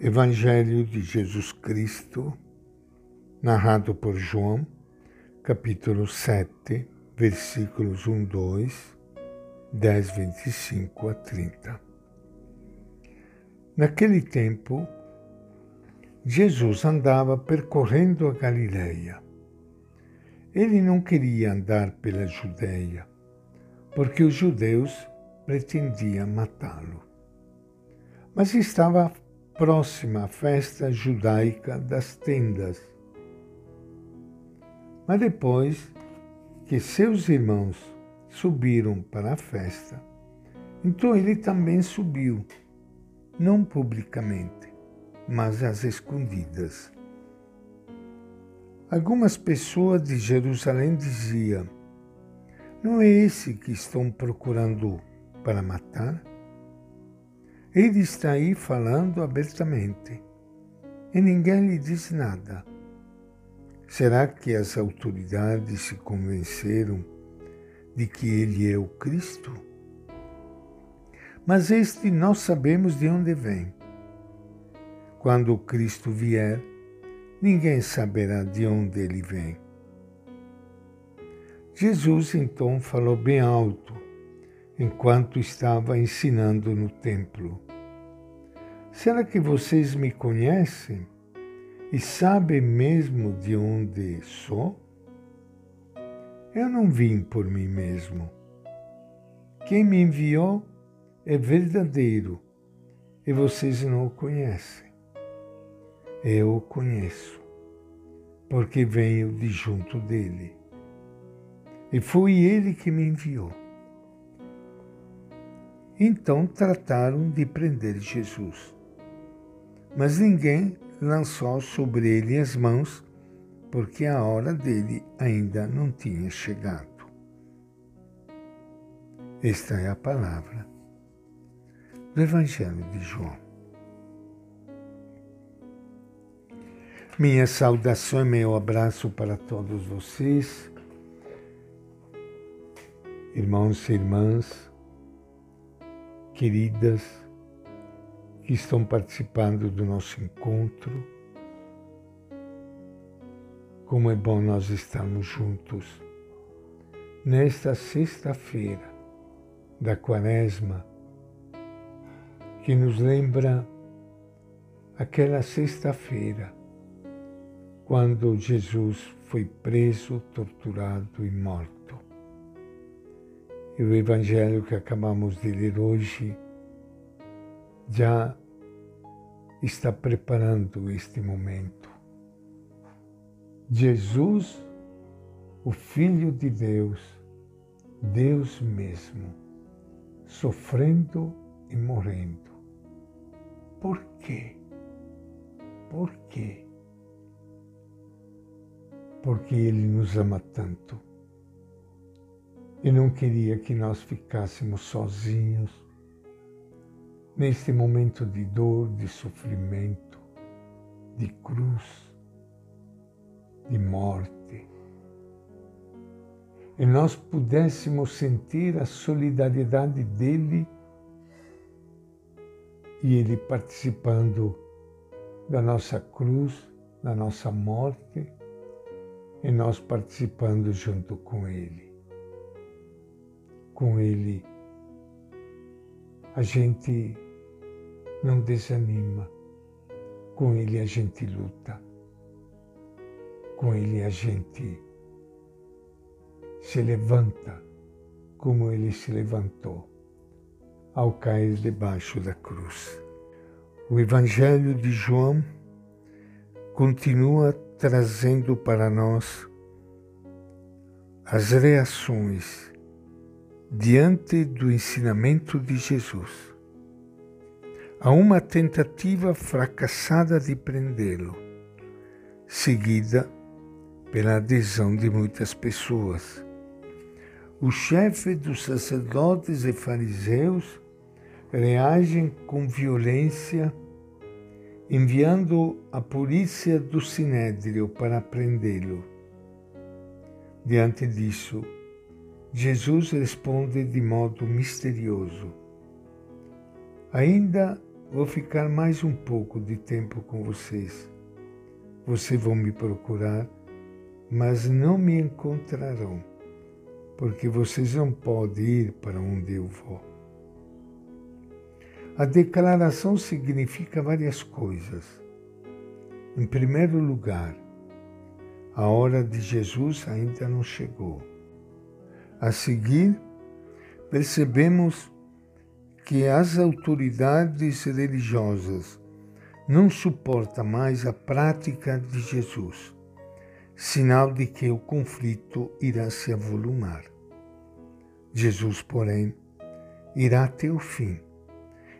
Evangelho de Jesus Cristo, narrado por João, capítulo 7, versículos 1, 2, 10, 25 a 30. Naquele tempo, Jesus andava percorrendo a Galileia. Ele não queria andar pela Judéia, porque os judeus pretendiam matá-lo. Mas estava próxima à festa judaica das tendas. Mas depois que seus irmãos subiram para a festa, então ele também subiu, não publicamente, mas às escondidas. Algumas pessoas de Jerusalém diziam: Não é esse que estão procurando para matar? Ele está aí falando abertamente e ninguém lhe diz nada. Será que as autoridades se convenceram de que ele é o Cristo? Mas este nós sabemos de onde vem. Quando o Cristo vier, ninguém saberá de onde ele vem. Jesus então falou bem alto enquanto estava ensinando no templo. Será que vocês me conhecem e sabem mesmo de onde sou? Eu não vim por mim mesmo. Quem me enviou é verdadeiro e vocês não o conhecem. Eu o conheço, porque venho de junto dele. E foi ele que me enviou. Então trataram de prender Jesus mas ninguém lançou sobre ele as mãos, porque a hora dele ainda não tinha chegado. Esta é a palavra do Evangelho de João. Minha saudação e meu abraço para todos vocês, irmãos e irmãs, queridas, que estão participando do nosso encontro. Como é bom nós estarmos juntos nesta sexta-feira da Quaresma, que nos lembra aquela sexta-feira quando Jesus foi preso, torturado e morto. E o Evangelho que acabamos de ler hoje já está preparando este momento. Jesus, o Filho de Deus, Deus mesmo, sofrendo e morrendo. Por quê? Por quê? Porque Ele nos ama tanto e não queria que nós ficássemos sozinhos neste momento de dor, de sofrimento, de cruz, de morte, e nós pudéssemos sentir a solidariedade dele e ele participando da nossa cruz, da nossa morte, e nós participando junto com ele. Com ele, a gente não desanima. Com Ele a gente luta. Com Ele a gente se levanta como Ele se levantou ao cair debaixo da cruz. O Evangelho de João continua trazendo para nós as reações diante do ensinamento de Jesus a uma tentativa fracassada de prendê-lo, seguida pela adesão de muitas pessoas. O chefe dos sacerdotes e fariseus reagem com violência, enviando a polícia do sinédrio para prendê-lo. Diante disso, Jesus responde de modo misterioso: Ainda vou ficar mais um pouco de tempo com vocês. Vocês vão me procurar, mas não me encontrarão, porque vocês não podem ir para onde eu vou. A declaração significa várias coisas. Em primeiro lugar, a hora de Jesus ainda não chegou. A seguir, percebemos que as autoridades religiosas não suportam mais a prática de Jesus, sinal de que o conflito irá se avolumar. Jesus, porém, irá até o fim,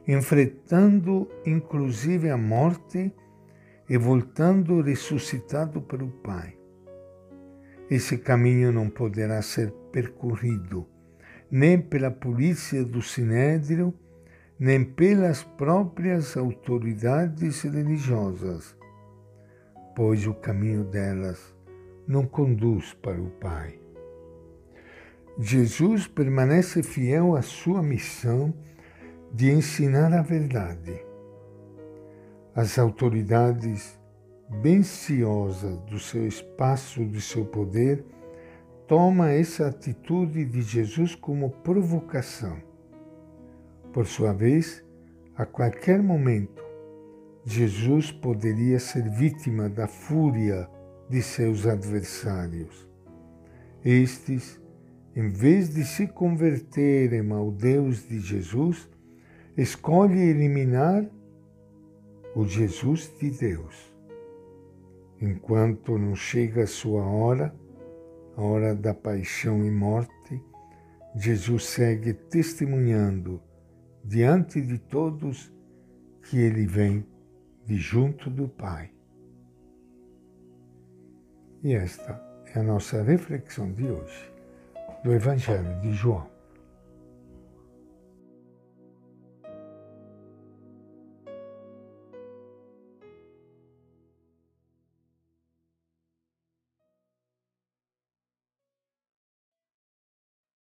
enfrentando inclusive a morte e voltando ressuscitado para o Pai. Esse caminho não poderá ser percorrido nem pela polícia do Sinédrio, nem pelas próprias autoridades religiosas, pois o caminho delas não conduz para o Pai. Jesus permanece fiel à sua missão de ensinar a verdade. As autoridades, bem ciosas do seu espaço, de seu poder, toma essa atitude de Jesus como provocação. Por sua vez, a qualquer momento, Jesus poderia ser vítima da fúria de seus adversários. Estes, em vez de se converterem ao Deus de Jesus, escolhem eliminar o Jesus de Deus. Enquanto não chega a sua hora, a hora da paixão e morte, Jesus segue testemunhando diante de todos que ele vem de junto do Pai. E esta é a nossa reflexão de hoje do Evangelho de João.